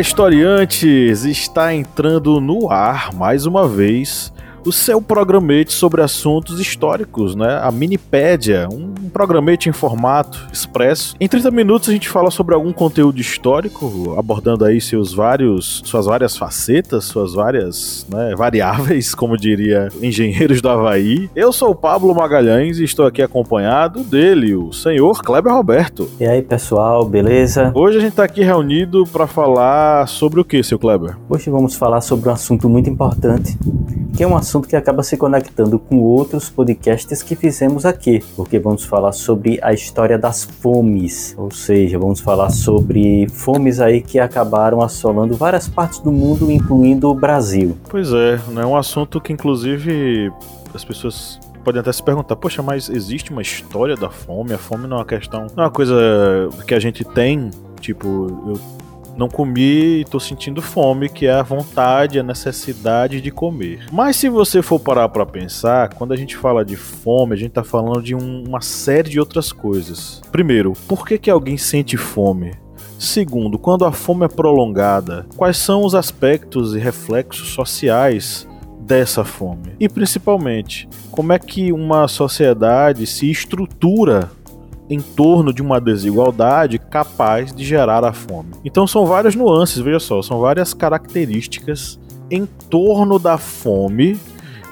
Historiantes! Está entrando no ar mais uma vez o seu programete sobre assuntos históricos, né? A Minipédia, um programete em formato expresso. Em 30 minutos a gente fala sobre algum conteúdo histórico, abordando aí seus vários, suas várias facetas, suas várias né, variáveis, como diria engenheiros do Havaí. Eu sou o Pablo Magalhães e estou aqui acompanhado dele, o senhor Kleber Roberto. E aí, pessoal, beleza? Hoje a gente está aqui reunido para falar sobre o que, seu Kleber? Hoje vamos falar sobre um assunto muito importante, que é um assunto que acaba se conectando com outros podcasts que fizemos aqui, porque vamos falar sobre a história das fomes, ou seja, vamos falar sobre fomes aí que acabaram assolando várias partes do mundo, incluindo o Brasil. Pois é, é um assunto que inclusive as pessoas podem até se perguntar, poxa, mas existe uma história da fome? A fome não é uma questão, não é uma coisa que a gente tem, tipo, eu não comi e tô sentindo fome, que é a vontade, a necessidade de comer. Mas se você for parar para pensar, quando a gente fala de fome, a gente tá falando de um, uma série de outras coisas. Primeiro, por que, que alguém sente fome? Segundo, quando a fome é prolongada, quais são os aspectos e reflexos sociais dessa fome? E principalmente, como é que uma sociedade se estrutura em torno de uma desigualdade capaz de gerar a fome. Então são várias nuances, veja só, são várias características em torno da fome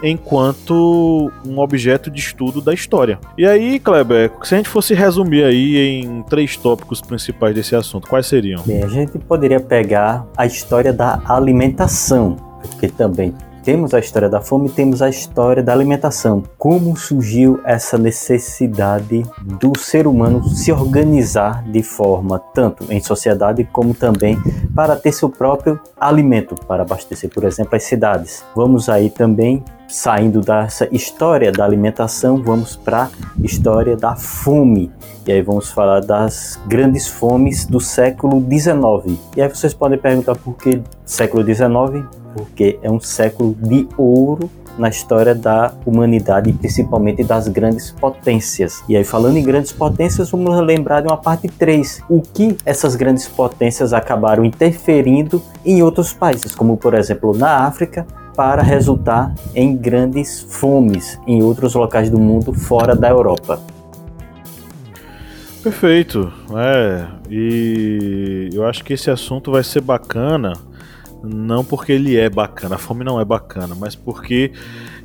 enquanto um objeto de estudo da história. E aí, Kleber, se a gente fosse resumir aí em três tópicos principais desse assunto, quais seriam? Bem, a gente poderia pegar a história da alimentação, porque também temos a história da fome, temos a história da alimentação. Como surgiu essa necessidade do ser humano se organizar de forma tanto em sociedade como também para ter seu próprio alimento para abastecer, por exemplo, as cidades. Vamos aí também saindo dessa história da alimentação, vamos para a história da fome. E aí vamos falar das grandes fomes do século XIX. E aí vocês podem perguntar por que século XIX? porque é um século de ouro na história da humanidade principalmente das grandes potências. E aí, falando em grandes potências, vamos lembrar de uma parte 3. O que essas grandes potências acabaram interferindo em outros países, como por exemplo na África, para resultar em grandes fomes em outros locais do mundo fora da Europa. Perfeito, é, e eu acho que esse assunto vai ser bacana não porque ele é bacana, a fome não é bacana, mas porque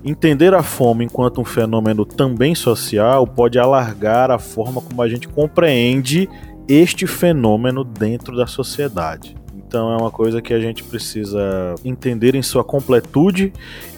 entender a fome enquanto um fenômeno também social pode alargar a forma como a gente compreende este fenômeno dentro da sociedade. Então é uma coisa que a gente precisa entender em sua completude.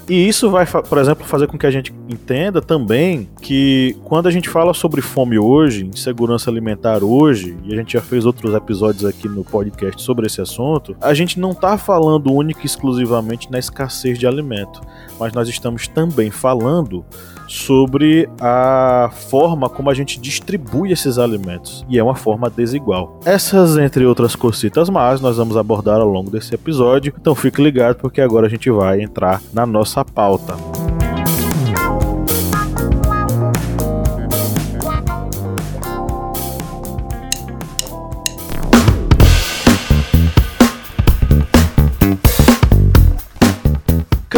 E isso vai, por exemplo, fazer com que a gente entenda também que quando a gente fala sobre fome hoje, insegurança alimentar hoje, e a gente já fez outros episódios aqui no podcast sobre esse assunto, a gente não está falando única e exclusivamente na escassez de alimento, mas nós estamos também falando sobre a forma como a gente distribui esses alimentos, e é uma forma desigual. Essas, entre outras cositas mais, nós vamos abordar ao longo desse episódio, então fique ligado porque agora a gente vai entrar na nossa pauta.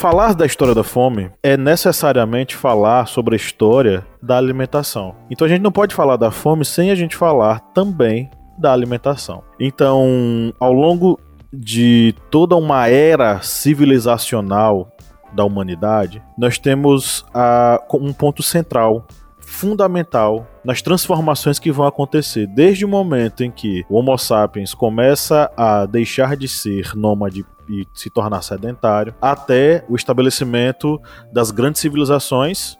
Falar da história da fome é necessariamente falar sobre a história da alimentação. Então a gente não pode falar da fome sem a gente falar também da alimentação. Então, ao longo de toda uma era civilizacional da humanidade, nós temos a, um ponto central fundamental nas transformações que vão acontecer desde o momento em que o Homo sapiens começa a deixar de ser nômade e se tornar sedentário, até o estabelecimento das grandes civilizações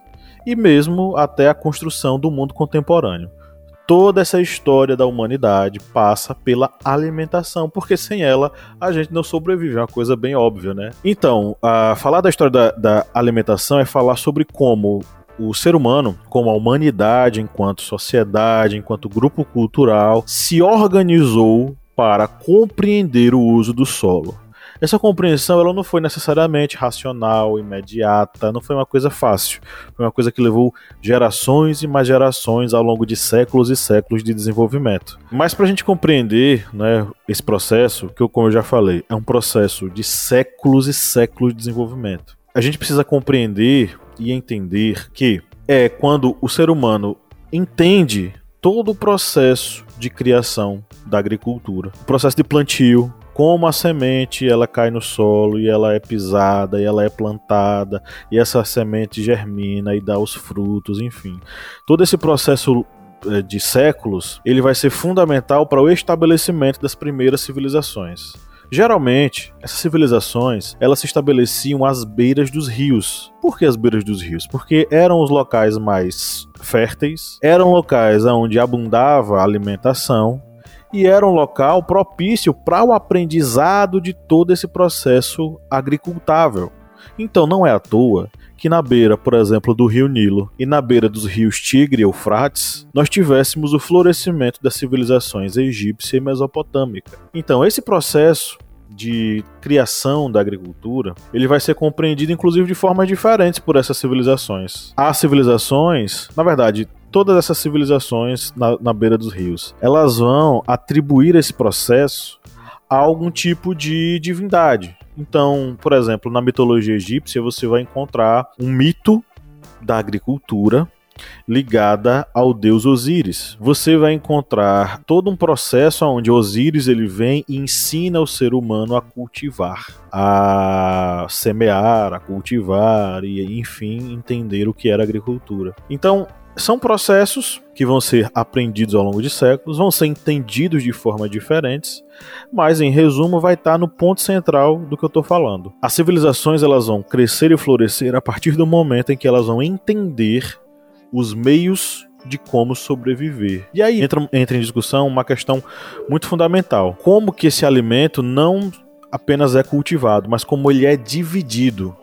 e mesmo até a construção do mundo contemporâneo toda essa história da humanidade passa pela alimentação, porque sem ela a gente não sobrevive, é uma coisa bem óbvia, né? Então, falar da história da, da alimentação é falar sobre como o ser humano, como a humanidade, enquanto sociedade, enquanto grupo cultural, se organizou para compreender o uso do solo. Essa compreensão ela não foi necessariamente racional, imediata, não foi uma coisa fácil. Foi uma coisa que levou gerações e mais gerações ao longo de séculos e séculos de desenvolvimento. Mas para a gente compreender né, esse processo, que eu, como eu já falei, é um processo de séculos e séculos de desenvolvimento. A gente precisa compreender e entender que é quando o ser humano entende todo o processo de criação da agricultura, o processo de plantio, como a semente ela cai no solo e ela é pisada e ela é plantada e essa semente germina e dá os frutos, enfim. Todo esse processo eh, de séculos, ele vai ser fundamental para o estabelecimento das primeiras civilizações. Geralmente, essas civilizações, elas se estabeleciam às beiras dos rios. Por que as beiras dos rios? Porque eram os locais mais férteis, eram locais onde abundava alimentação e era um local propício para o aprendizado de todo esse processo agricultável. Então não é à toa que na beira, por exemplo, do rio Nilo e na beira dos rios Tigre e Eufrates, nós tivéssemos o florescimento das civilizações egípcia e mesopotâmica. Então esse processo de criação da agricultura, ele vai ser compreendido inclusive de formas diferentes por essas civilizações. As civilizações, na verdade, todas essas civilizações na, na beira dos rios, elas vão atribuir esse processo a algum tipo de divindade. Então, por exemplo, na mitologia egípcia você vai encontrar um mito da agricultura ligada ao deus Osíris. Você vai encontrar todo um processo onde Osíris ele vem e ensina o ser humano a cultivar, a semear, a cultivar e enfim entender o que era agricultura. Então, são processos que vão ser aprendidos ao longo de séculos, vão ser entendidos de formas diferentes, mas em resumo vai estar no ponto central do que eu estou falando. As civilizações elas vão crescer e florescer a partir do momento em que elas vão entender os meios de como sobreviver. E aí entra, entra em discussão uma questão muito fundamental: como que esse alimento não apenas é cultivado, mas como ele é dividido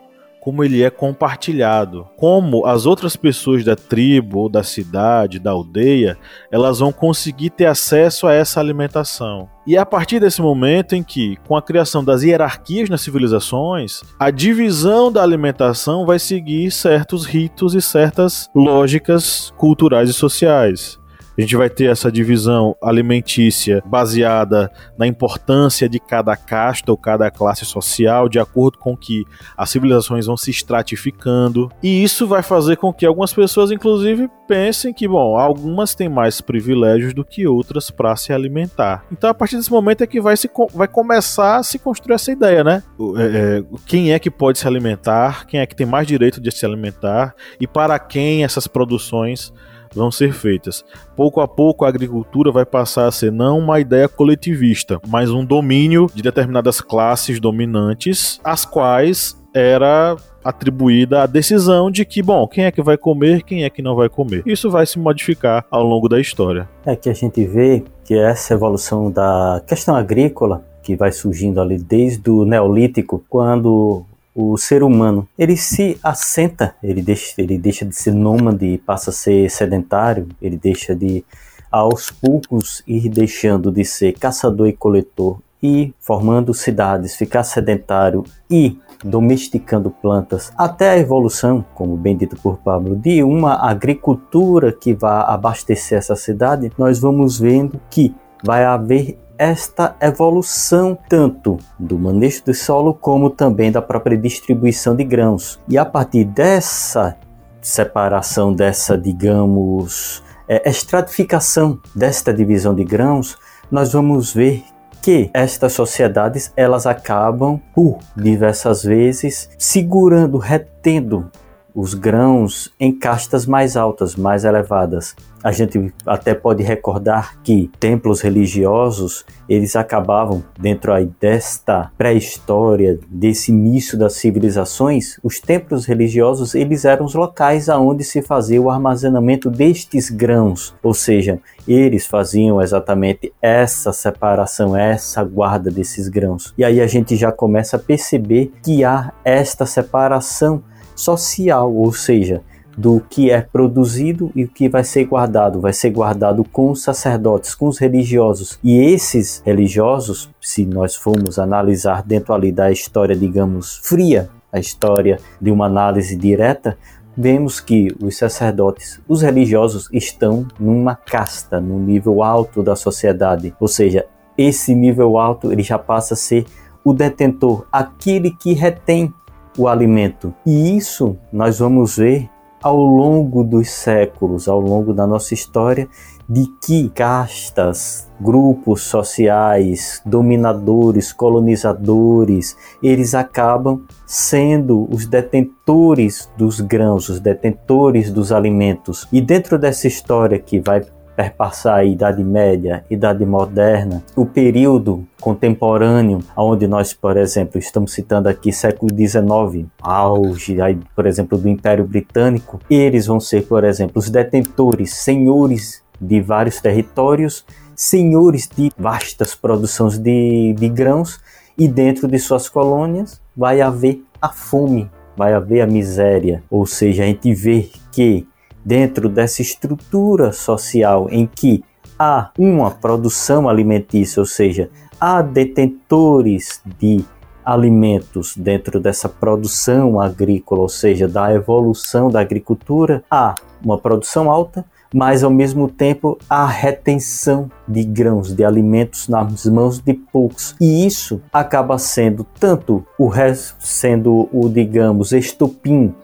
como ele é compartilhado, como as outras pessoas da tribo da cidade, da aldeia, elas vão conseguir ter acesso a essa alimentação. E é a partir desse momento em que, com a criação das hierarquias nas civilizações, a divisão da alimentação vai seguir certos ritos e certas lógicas culturais e sociais. A gente vai ter essa divisão alimentícia baseada na importância de cada casta ou cada classe social, de acordo com que as civilizações vão se estratificando. E isso vai fazer com que algumas pessoas, inclusive, pensem que, bom, algumas têm mais privilégios do que outras para se alimentar. Então, a partir desse momento é que vai, se, vai começar a se construir essa ideia, né? É, é, quem é que pode se alimentar, quem é que tem mais direito de se alimentar e para quem essas produções vão ser feitas. Pouco a pouco a agricultura vai passar a ser não uma ideia coletivista, mas um domínio de determinadas classes dominantes, as quais era atribuída a decisão de que, bom, quem é que vai comer, quem é que não vai comer. Isso vai se modificar ao longo da história. É que a gente vê que essa evolução da questão agrícola que vai surgindo ali desde o Neolítico, quando o ser humano ele se assenta, ele deixa, ele deixa de ser nômade passa a ser sedentário, ele deixa de aos poucos ir deixando de ser caçador e coletor e formando cidades, ficar sedentário e domesticando plantas, até a evolução, como bem dito por Pablo, de uma agricultura que vá abastecer essa cidade, nós vamos vendo que vai haver esta evolução tanto do manejo do solo como também da própria distribuição de grãos. E a partir dessa separação, dessa, digamos, é, estratificação desta divisão de grãos, nós vamos ver que estas sociedades elas acabam por diversas vezes segurando, retendo os grãos em castas mais altas, mais elevadas. A gente até pode recordar que templos religiosos, eles acabavam dentro aí desta pré-história, desse início das civilizações, os templos religiosos, eles eram os locais aonde se fazia o armazenamento destes grãos, ou seja, eles faziam exatamente essa separação, essa guarda desses grãos. E aí a gente já começa a perceber que há esta separação social, ou seja, do que é produzido e o que vai ser guardado. Vai ser guardado com os sacerdotes, com os religiosos. E esses religiosos, se nós formos analisar dentro ali da história, digamos, fria, a história de uma análise direta, vemos que os sacerdotes, os religiosos, estão numa casta, num nível alto da sociedade. Ou seja, esse nível alto ele já passa a ser o detentor, aquele que retém o alimento. E isso nós vamos ver ao longo dos séculos, ao longo da nossa história, de que castas, grupos sociais, dominadores, colonizadores, eles acabam sendo os detentores dos grãos, os detentores dos alimentos. E dentro dessa história que vai perpassar a Idade Média, Idade Moderna, o período contemporâneo, onde nós, por exemplo, estamos citando aqui século XIX, auge, aí, por exemplo, do Império Britânico, eles vão ser, por exemplo, os detentores, senhores de vários territórios, senhores de vastas produções de, de grãos, e dentro de suas colônias vai haver a fome, vai haver a miséria, ou seja, a gente vê que dentro dessa estrutura social em que há uma produção alimentícia, ou seja, há detentores de alimentos dentro dessa produção agrícola, ou seja, da evolução da agricultura, há uma produção alta, mas ao mesmo tempo há retenção de grãos, de alimentos nas mãos de poucos. E isso acaba sendo tanto o sendo o digamos estopim,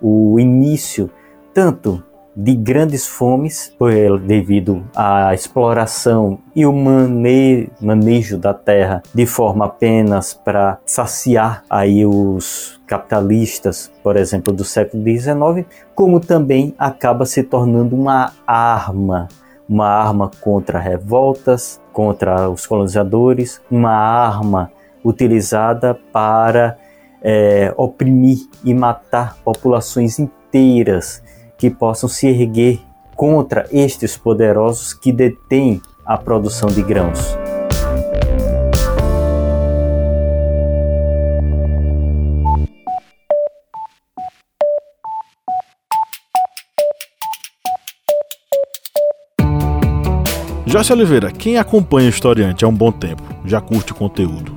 o início tanto de grandes fomes devido à exploração e o mane manejo da terra de forma apenas para saciar aí os capitalistas, por exemplo, do século XIX, como também acaba se tornando uma arma, uma arma contra revoltas, contra os colonizadores, uma arma utilizada para é, oprimir e matar populações inteiras que possam se erguer contra estes poderosos que detêm a produção de grãos. Joyce Oliveira, quem acompanha o Historiante há um bom tempo, já curte o conteúdo,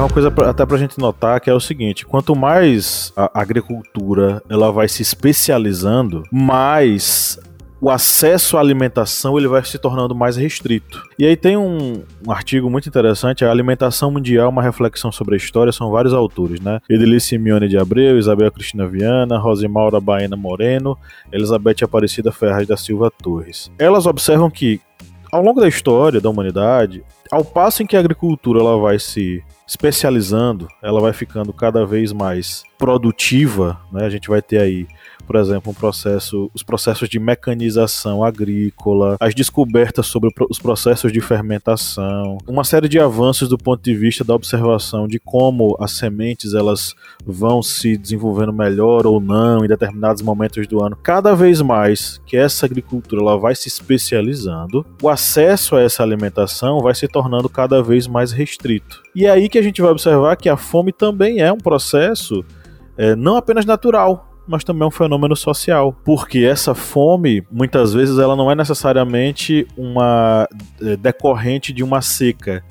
Uma coisa pra, até pra gente notar que é o seguinte: quanto mais a agricultura ela vai se especializando, mais o acesso à alimentação ele vai se tornando mais restrito. E aí tem um, um artigo muito interessante, a alimentação mundial, uma reflexão sobre a história, são vários autores, né? Edelice Simeone de Abreu, Isabel Cristina Viana, Rosimaura Baena Moreno, Elizabeth Aparecida Ferraz da Silva Torres. Elas observam que ao longo da história da humanidade, ao passo em que a agricultura ela vai se especializando, ela vai ficando cada vez mais produtiva, né? A gente vai ter aí por exemplo, um processo, os processos de mecanização agrícola, as descobertas sobre os processos de fermentação, uma série de avanços do ponto de vista da observação de como as sementes elas vão se desenvolvendo melhor ou não em determinados momentos do ano. Cada vez mais que essa agricultura ela vai se especializando, o acesso a essa alimentação vai se tornando cada vez mais restrito. E é aí que a gente vai observar que a fome também é um processo é, não apenas natural, mas também é um fenômeno social, porque essa fome, muitas vezes, ela não é necessariamente uma é, decorrente de uma seca.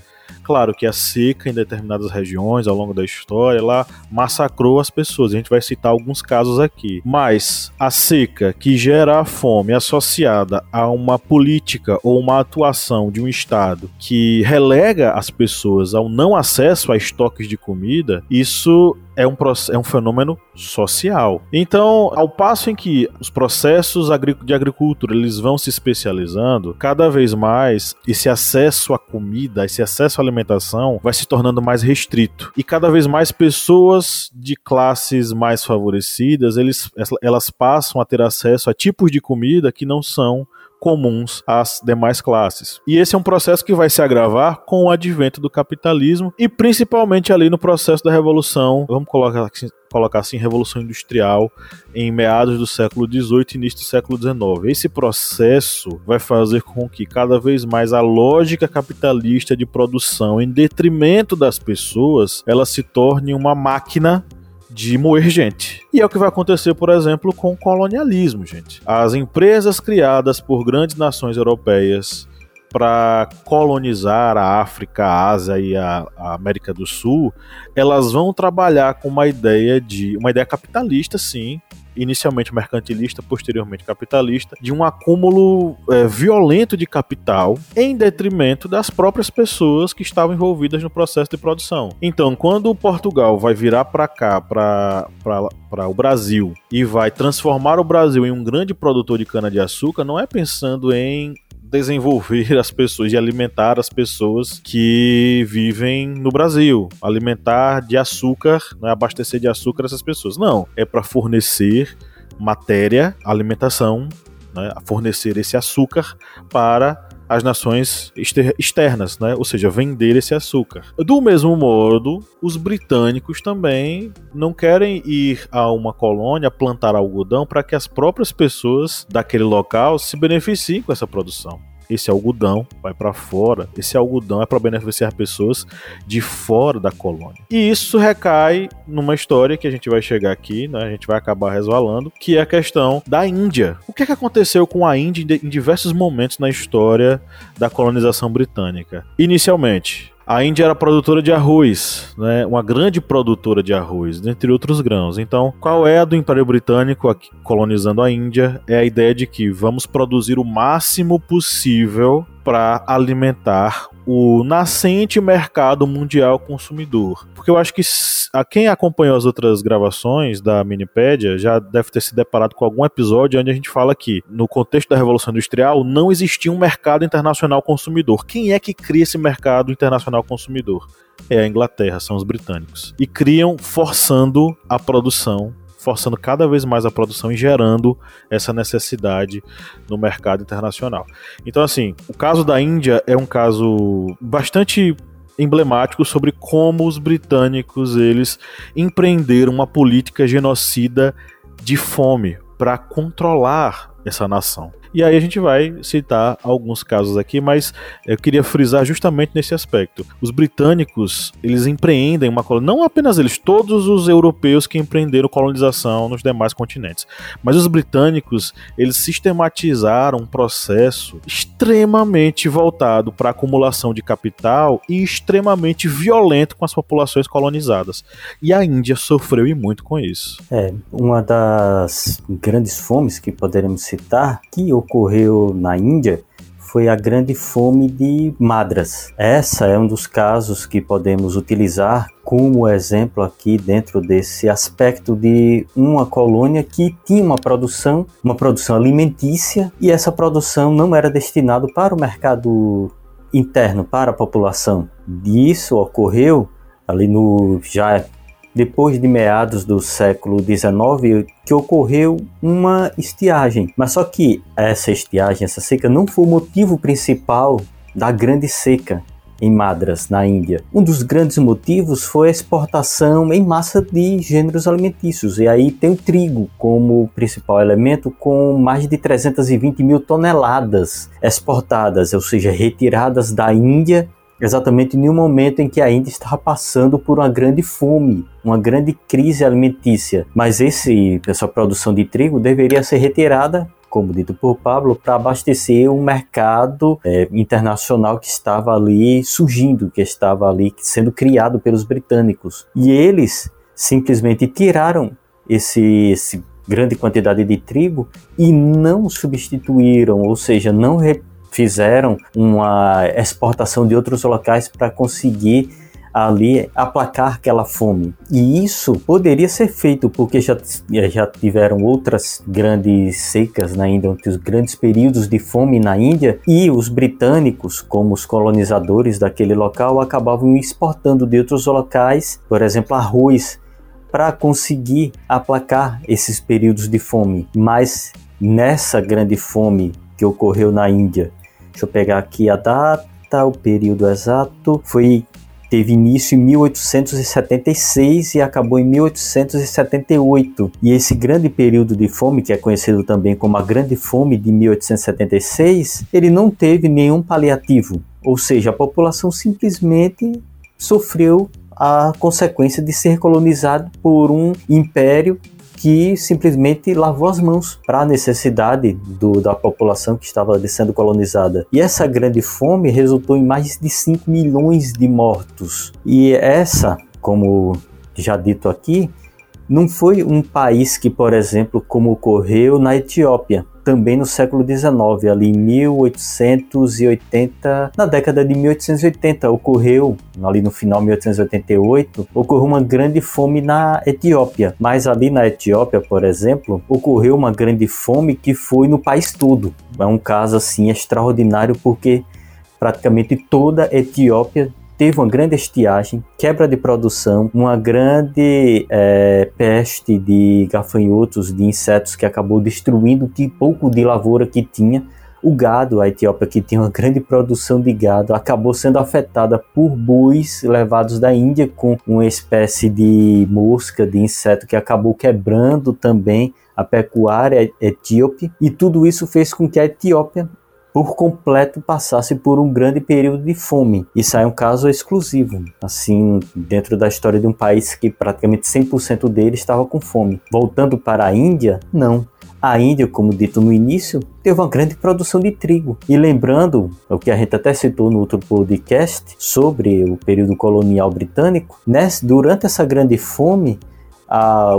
Claro que a seca em determinadas regiões ao longo da história ela massacrou as pessoas. A gente vai citar alguns casos aqui. Mas a seca que gera a fome associada a uma política ou uma atuação de um Estado que relega as pessoas ao não acesso a estoques de comida, isso é um, é um fenômeno social. Então, ao passo em que os processos de agricultura eles vão se especializando, cada vez mais esse acesso à comida, esse acesso à alimentação vai se tornando mais restrito. E cada vez mais pessoas de classes mais favorecidas, eles, elas passam a ter acesso a tipos de comida que não são comuns às demais classes. E esse é um processo que vai se agravar com o advento do capitalismo e principalmente ali no processo da revolução, vamos colocar assim, colocar assim, Revolução Industrial em meados do século XVIII e início do século XIX. Esse processo vai fazer com que cada vez mais a lógica capitalista de produção, em detrimento das pessoas, ela se torne uma máquina de moer gente. E é o que vai acontecer, por exemplo, com o colonialismo, gente. As empresas criadas por grandes nações europeias para colonizar a África, a Ásia e a, a, América do Sul, elas vão trabalhar com uma ideia de uma ideia capitalista, sim, inicialmente mercantilista, posteriormente capitalista, de um acúmulo é, violento de capital em detrimento das próprias pessoas que estavam envolvidas no processo de produção. Então, quando Portugal vai virar para cá, para o Brasil, e vai transformar o Brasil em um grande produtor de cana-de-açúcar, não é pensando em desenvolver as pessoas e alimentar as pessoas que vivem no Brasil, alimentar de açúcar, né, abastecer de açúcar essas pessoas. Não, é para fornecer matéria, alimentação, né, fornecer esse açúcar para as nações externas, né? ou seja, vender esse açúcar. Do mesmo modo, os britânicos também não querem ir a uma colônia plantar algodão para que as próprias pessoas daquele local se beneficiem com essa produção esse algodão vai para fora, esse algodão é para beneficiar pessoas de fora da colônia. E isso recai numa história que a gente vai chegar aqui, né, a gente vai acabar resvalando, que é a questão da Índia. O que, é que aconteceu com a Índia em diversos momentos na história da colonização britânica? Inicialmente, a Índia era produtora de arroz, né? uma grande produtora de arroz, entre outros grãos. Então, qual é a do Império Britânico aqui, colonizando a Índia? É a ideia de que vamos produzir o máximo possível para alimentar o nascente mercado mundial consumidor. Porque eu acho que a quem acompanhou as outras gravações da Minipédia já deve ter se deparado com algum episódio onde a gente fala que, no contexto da Revolução Industrial, não existia um mercado internacional consumidor. Quem é que cria esse mercado internacional consumidor? É a Inglaterra, são os britânicos. E criam forçando a produção forçando cada vez mais a produção e gerando essa necessidade no mercado internacional. Então, assim, o caso da Índia é um caso bastante emblemático sobre como os britânicos eles empreenderam uma política genocida de fome para controlar essa nação. E aí a gente vai citar alguns casos aqui, mas eu queria frisar justamente nesse aspecto. Os britânicos, eles empreendem uma não apenas eles, todos os europeus que empreenderam colonização nos demais continentes, mas os britânicos, eles sistematizaram um processo extremamente voltado para a acumulação de capital e extremamente violento com as populações colonizadas. E a Índia sofreu e muito com isso. É, uma das grandes fomes que poderemos citar, que ocorreu na Índia foi a grande fome de Madras. Essa é um dos casos que podemos utilizar como exemplo aqui dentro desse aspecto de uma colônia que tinha uma produção, uma produção alimentícia e essa produção não era destinada para o mercado interno, para a população. Isso ocorreu ali no já depois de meados do século XIX, que ocorreu uma estiagem. Mas só que essa estiagem, essa seca, não foi o motivo principal da grande seca em Madras, na Índia. Um dos grandes motivos foi a exportação em massa de gêneros alimentícios. E aí tem o trigo como principal elemento, com mais de 320 mil toneladas exportadas, ou seja, retiradas da Índia exatamente em um momento em que a Índia estava passando por uma grande fome, uma grande crise alimentícia. Mas esse, essa produção de trigo deveria ser retirada como dito por Pablo, para abastecer um mercado é, internacional que estava ali surgindo, que estava ali sendo criado pelos britânicos. E eles simplesmente tiraram esse, esse grande quantidade de trigo e não substituíram, ou seja, não fizeram uma exportação de outros locais para conseguir ali aplacar aquela fome. E isso poderia ser feito porque já, já tiveram outras grandes secas na Índia, outros grandes períodos de fome na Índia, e os britânicos, como os colonizadores daquele local, acabavam exportando de outros locais, por exemplo, arroz, para conseguir aplacar esses períodos de fome. Mas nessa grande fome que ocorreu na Índia Deixa eu pegar aqui a data, o período exato. Foi teve início em 1876 e acabou em 1878. E esse grande período de fome, que é conhecido também como a Grande Fome de 1876, ele não teve nenhum paliativo, ou seja, a população simplesmente sofreu a consequência de ser colonizado por um império que simplesmente lavou as mãos para a necessidade do, da população que estava sendo colonizada. E essa grande fome resultou em mais de 5 milhões de mortos. E essa, como já dito aqui, não foi um país que, por exemplo, como ocorreu na Etiópia, também no século XIX, ali em 1880, na década de 1880, ocorreu, ali no final de 1888, ocorreu uma grande fome na Etiópia. Mas ali na Etiópia, por exemplo, ocorreu uma grande fome que foi no país todo. É um caso assim extraordinário porque praticamente toda a Etiópia teve uma grande estiagem, quebra de produção, uma grande é, peste de gafanhotos, de insetos que acabou destruindo o que pouco de lavoura que tinha. O gado, a Etiópia, que tinha uma grande produção de gado, acabou sendo afetada por bois levados da Índia com uma espécie de mosca, de inseto que acabou quebrando também a pecuária etíope, e tudo isso fez com que a Etiópia por completo passasse por um grande período de fome. Isso é um caso exclusivo, assim, dentro da história de um país que praticamente 100% dele estava com fome. Voltando para a Índia, não. A Índia, como dito no início, teve uma grande produção de trigo. E lembrando o que a gente até citou no outro podcast sobre o período colonial britânico, né, durante essa grande fome,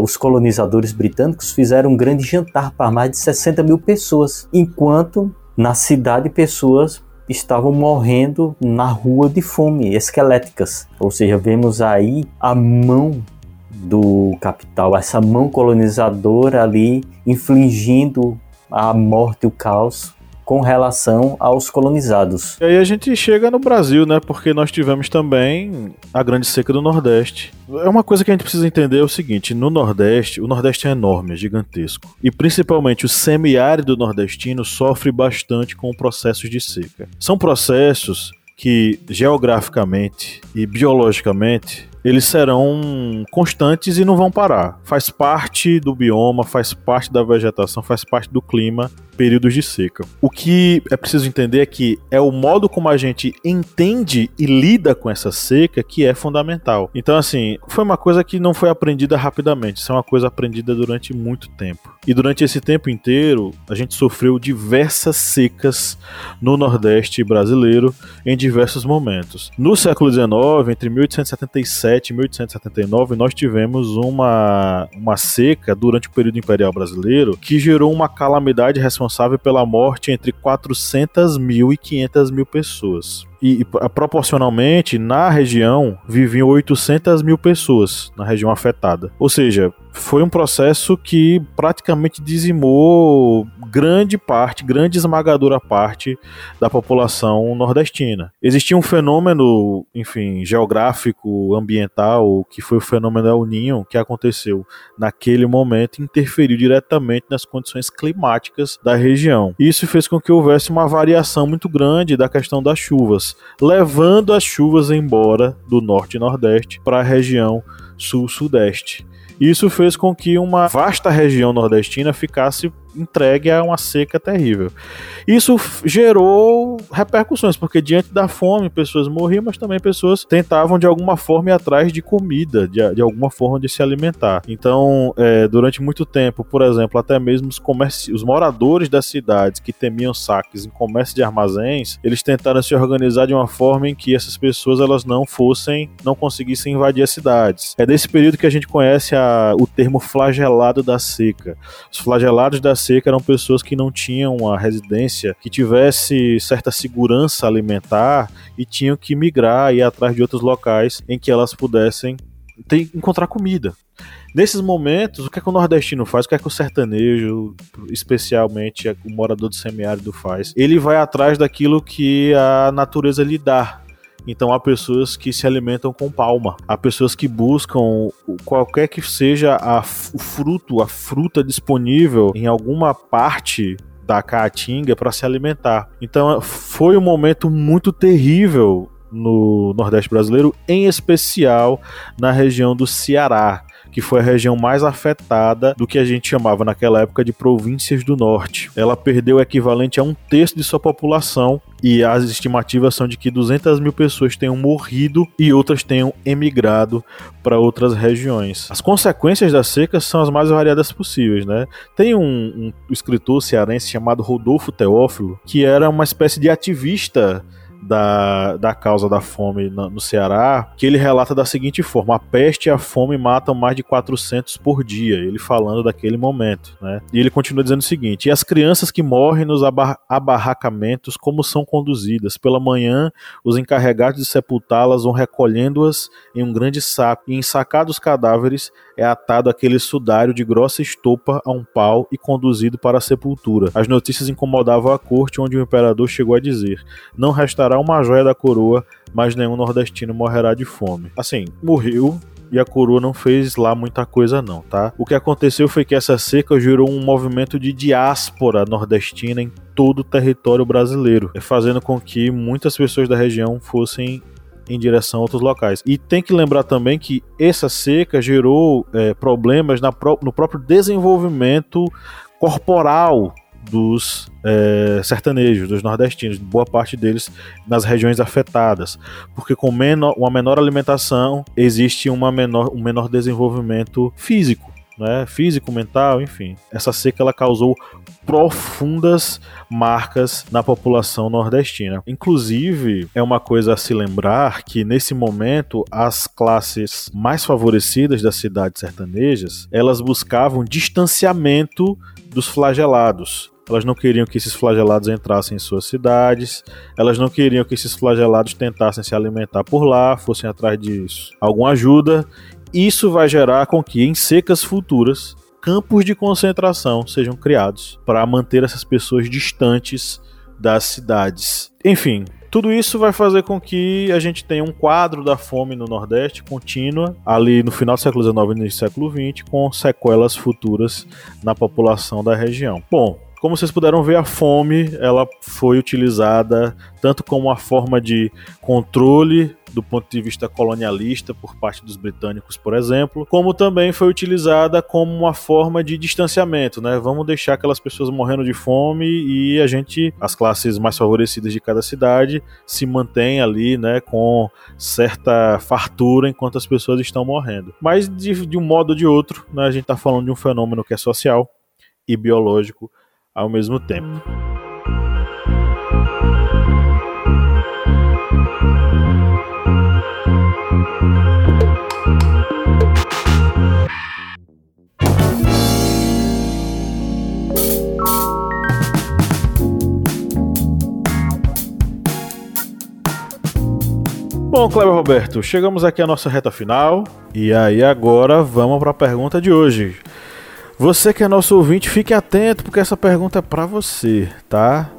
os colonizadores britânicos fizeram um grande jantar para mais de 60 mil pessoas, enquanto na cidade pessoas estavam morrendo na rua de fome, esqueléticas. Ou seja, vemos aí a mão do capital, essa mão colonizadora ali infligindo a morte o caos com relação aos colonizados. E aí a gente chega no Brasil, né? Porque nós tivemos também a Grande Seca do Nordeste. É uma coisa que a gente precisa entender é o seguinte: no Nordeste, o Nordeste é enorme, é gigantesco. E principalmente o semiárido nordestino sofre bastante com processos de seca. São processos que geograficamente e biologicamente eles serão constantes e não vão parar. Faz parte do bioma, faz parte da vegetação, faz parte do clima, períodos de seca. O que é preciso entender é que é o modo como a gente entende e lida com essa seca que é fundamental. Então, assim, foi uma coisa que não foi aprendida rapidamente, isso é uma coisa aprendida durante muito tempo. E durante esse tempo inteiro, a gente sofreu diversas secas no Nordeste brasileiro em diversos momentos. No século XIX, entre 1877 1877 e 1879, nós tivemos uma, uma seca durante o período imperial brasileiro que gerou uma calamidade responsável responsável pela morte entre 400 mil e 500 mil pessoas e, e, proporcionalmente na região viviam 800 mil pessoas na região afetada. Ou seja, foi um processo que praticamente dizimou grande parte, grande esmagadora parte da população nordestina. Existia um fenômeno, enfim, geográfico, ambiental, que foi o fenômeno El Ninho, que aconteceu naquele momento interferiu diretamente nas condições climáticas da região. Isso fez com que houvesse uma variação muito grande da questão das chuvas, levando as chuvas embora do norte e nordeste para a região sul-sudeste. Isso fez com que uma vasta região nordestina ficasse entregue a uma seca terrível. Isso gerou repercussões, porque diante da fome, pessoas morriam, mas também pessoas tentavam de alguma forma ir atrás de comida, de, de alguma forma de se alimentar. Então, é, durante muito tempo, por exemplo, até mesmo os, comerci os moradores das cidades que temiam saques em comércio de armazéns, eles tentaram se organizar de uma forma em que essas pessoas elas não fossem, não conseguissem invadir as cidades. É desse período que a gente conhece a, o termo flagelado da seca. Os flagelados da seca eram pessoas que não tinham uma residência que tivesse certa segurança alimentar e tinham que migrar e ir atrás de outros locais em que elas pudessem ter, encontrar comida. Nesses momentos, o que é que o nordestino faz? O que é que o sertanejo, especialmente o morador do semiárido faz? Ele vai atrás daquilo que a natureza lhe dá. Então há pessoas que se alimentam com palma, há pessoas que buscam qualquer que seja a, o fruto, a fruta disponível em alguma parte da caatinga para se alimentar. Então foi um momento muito terrível no Nordeste brasileiro, em especial na região do Ceará que foi a região mais afetada do que a gente chamava naquela época de províncias do norte. Ela perdeu o equivalente a um terço de sua população e as estimativas são de que 200 mil pessoas tenham morrido e outras tenham emigrado para outras regiões. As consequências da seca são as mais variadas possíveis, né? Tem um, um escritor cearense chamado Rodolfo Teófilo que era uma espécie de ativista da, da causa da fome no, Ceará, que ele relata da seguinte forma: a peste e a fome matam mais de 400 por dia. Ele falando daquele momento, né? E ele continua dizendo o seguinte: e as crianças que morrem nos abarracamentos, como são conduzidas? Pela manhã, os encarregados de sepultá-las vão recolhendo-as em um grande saco, e ensacados os cadáveres, é atado aquele sudário de grossa estopa a um pau e conduzido para a sepultura. As notícias incomodavam a corte, onde o imperador chegou a dizer: Não restará uma joia da coroa, mas nenhum nordestino morrerá de fome. Assim, morreu, e a coroa não fez lá muita coisa não, tá? O que aconteceu foi que essa seca gerou um movimento de diáspora nordestina em todo o território brasileiro, fazendo com que muitas pessoas da região fossem em direção a outros locais. E tem que lembrar também que essa seca gerou é, problemas no próprio desenvolvimento corporal dos é, sertanejos, dos nordestinos, boa parte deles nas regiões afetadas, porque com menor, uma menor alimentação existe uma menor, um menor desenvolvimento físico né, físico, mental, enfim. Essa seca ela causou profundas marcas na população nordestina. Inclusive, é uma coisa a se lembrar que nesse momento as classes mais favorecidas das cidades sertanejas, elas buscavam distanciamento dos flagelados. Elas não queriam que esses flagelados entrassem em suas cidades, elas não queriam que esses flagelados tentassem se alimentar por lá, fossem atrás de alguma ajuda, isso vai gerar com que em secas futuras campos de concentração sejam criados para manter essas pessoas distantes das cidades. Enfim, tudo isso vai fazer com que a gente tenha um quadro da fome no Nordeste contínua, ali no final do século XIX e do século XX, com sequelas futuras na população da região. Bom, como vocês puderam ver, a fome ela foi utilizada tanto como uma forma de controle do ponto de vista colonialista por parte dos britânicos, por exemplo, como também foi utilizada como uma forma de distanciamento, né? Vamos deixar aquelas pessoas morrendo de fome e a gente, as classes mais favorecidas de cada cidade, se mantém ali, né, com certa fartura enquanto as pessoas estão morrendo. Mas de, de um modo ou de outro, né, a gente está falando de um fenômeno que é social e biológico ao mesmo tempo. Bom, Cleber Roberto, chegamos aqui à nossa reta final. E aí agora vamos para a pergunta de hoje. Você que é nosso ouvinte, fique atento porque essa pergunta é para você, tá?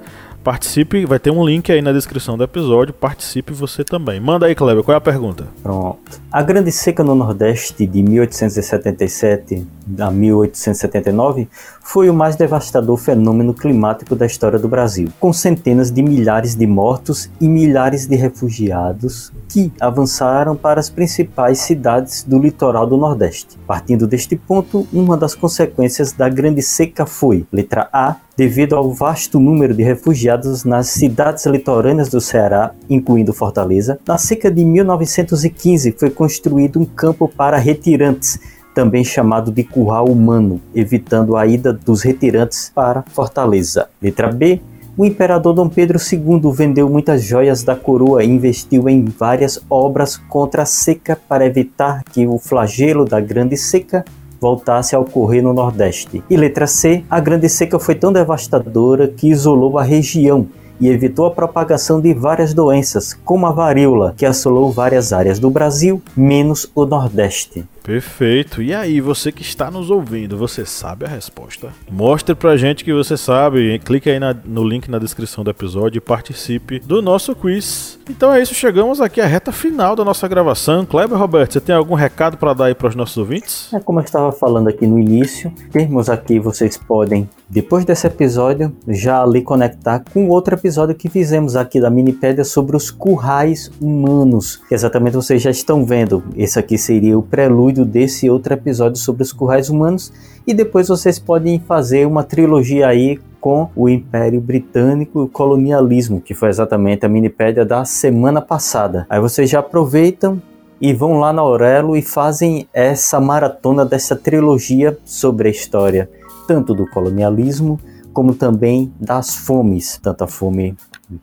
Participe, vai ter um link aí na descrição do episódio. Participe você também. Manda aí, Kleber, qual é a pergunta? Pronto. A Grande Seca no Nordeste de 1877 a 1879 foi o mais devastador fenômeno climático da história do Brasil, com centenas de milhares de mortos e milhares de refugiados que avançaram para as principais cidades do litoral do Nordeste. Partindo deste ponto, uma das consequências da Grande Seca foi, letra A, devido ao vasto número de refugiados nas cidades litorâneas do Ceará, incluindo Fortaleza, na seca de 1915 foi construído um campo para retirantes, também chamado de curral humano, evitando a ida dos retirantes para Fortaleza. Letra B. O imperador Dom Pedro II vendeu muitas joias da coroa e investiu em várias obras contra a seca para evitar que o flagelo da Grande Seca voltasse a ocorrer no Nordeste. E letra C, a Grande Seca foi tão devastadora que isolou a região e evitou a propagação de várias doenças, como a varíola, que assolou várias áreas do Brasil, menos o Nordeste. Perfeito. E aí, você que está nos ouvindo, você sabe a resposta? Mostre pra gente que você sabe. Clique aí na, no link na descrição do episódio e participe do nosso quiz. Então é isso, chegamos aqui à reta final da nossa gravação. Kleber Roberto, você tem algum recado para dar aí para os nossos ouvintes? É como eu estava falando aqui no início, termos aqui vocês podem, depois desse episódio, já ali conectar com outro episódio que fizemos aqui da Minipédia sobre os currais humanos. Exatamente vocês já estão vendo. Esse aqui seria o prelúdio prelúdio desse outro episódio sobre os currais humanos e depois vocês podem fazer uma trilogia aí com o Império Britânico e o colonialismo, que foi exatamente a minipédia da semana passada. Aí vocês já aproveitam e vão lá na Aurelo e fazem essa maratona dessa trilogia sobre a história tanto do colonialismo como também das fomes, tanto a fome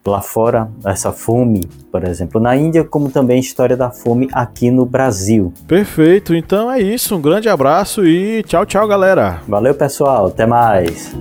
lá fora, essa fome, por exemplo, na Índia, como também a história da fome aqui no Brasil. Perfeito, então é isso, um grande abraço e tchau, tchau, galera. Valeu, pessoal, até mais.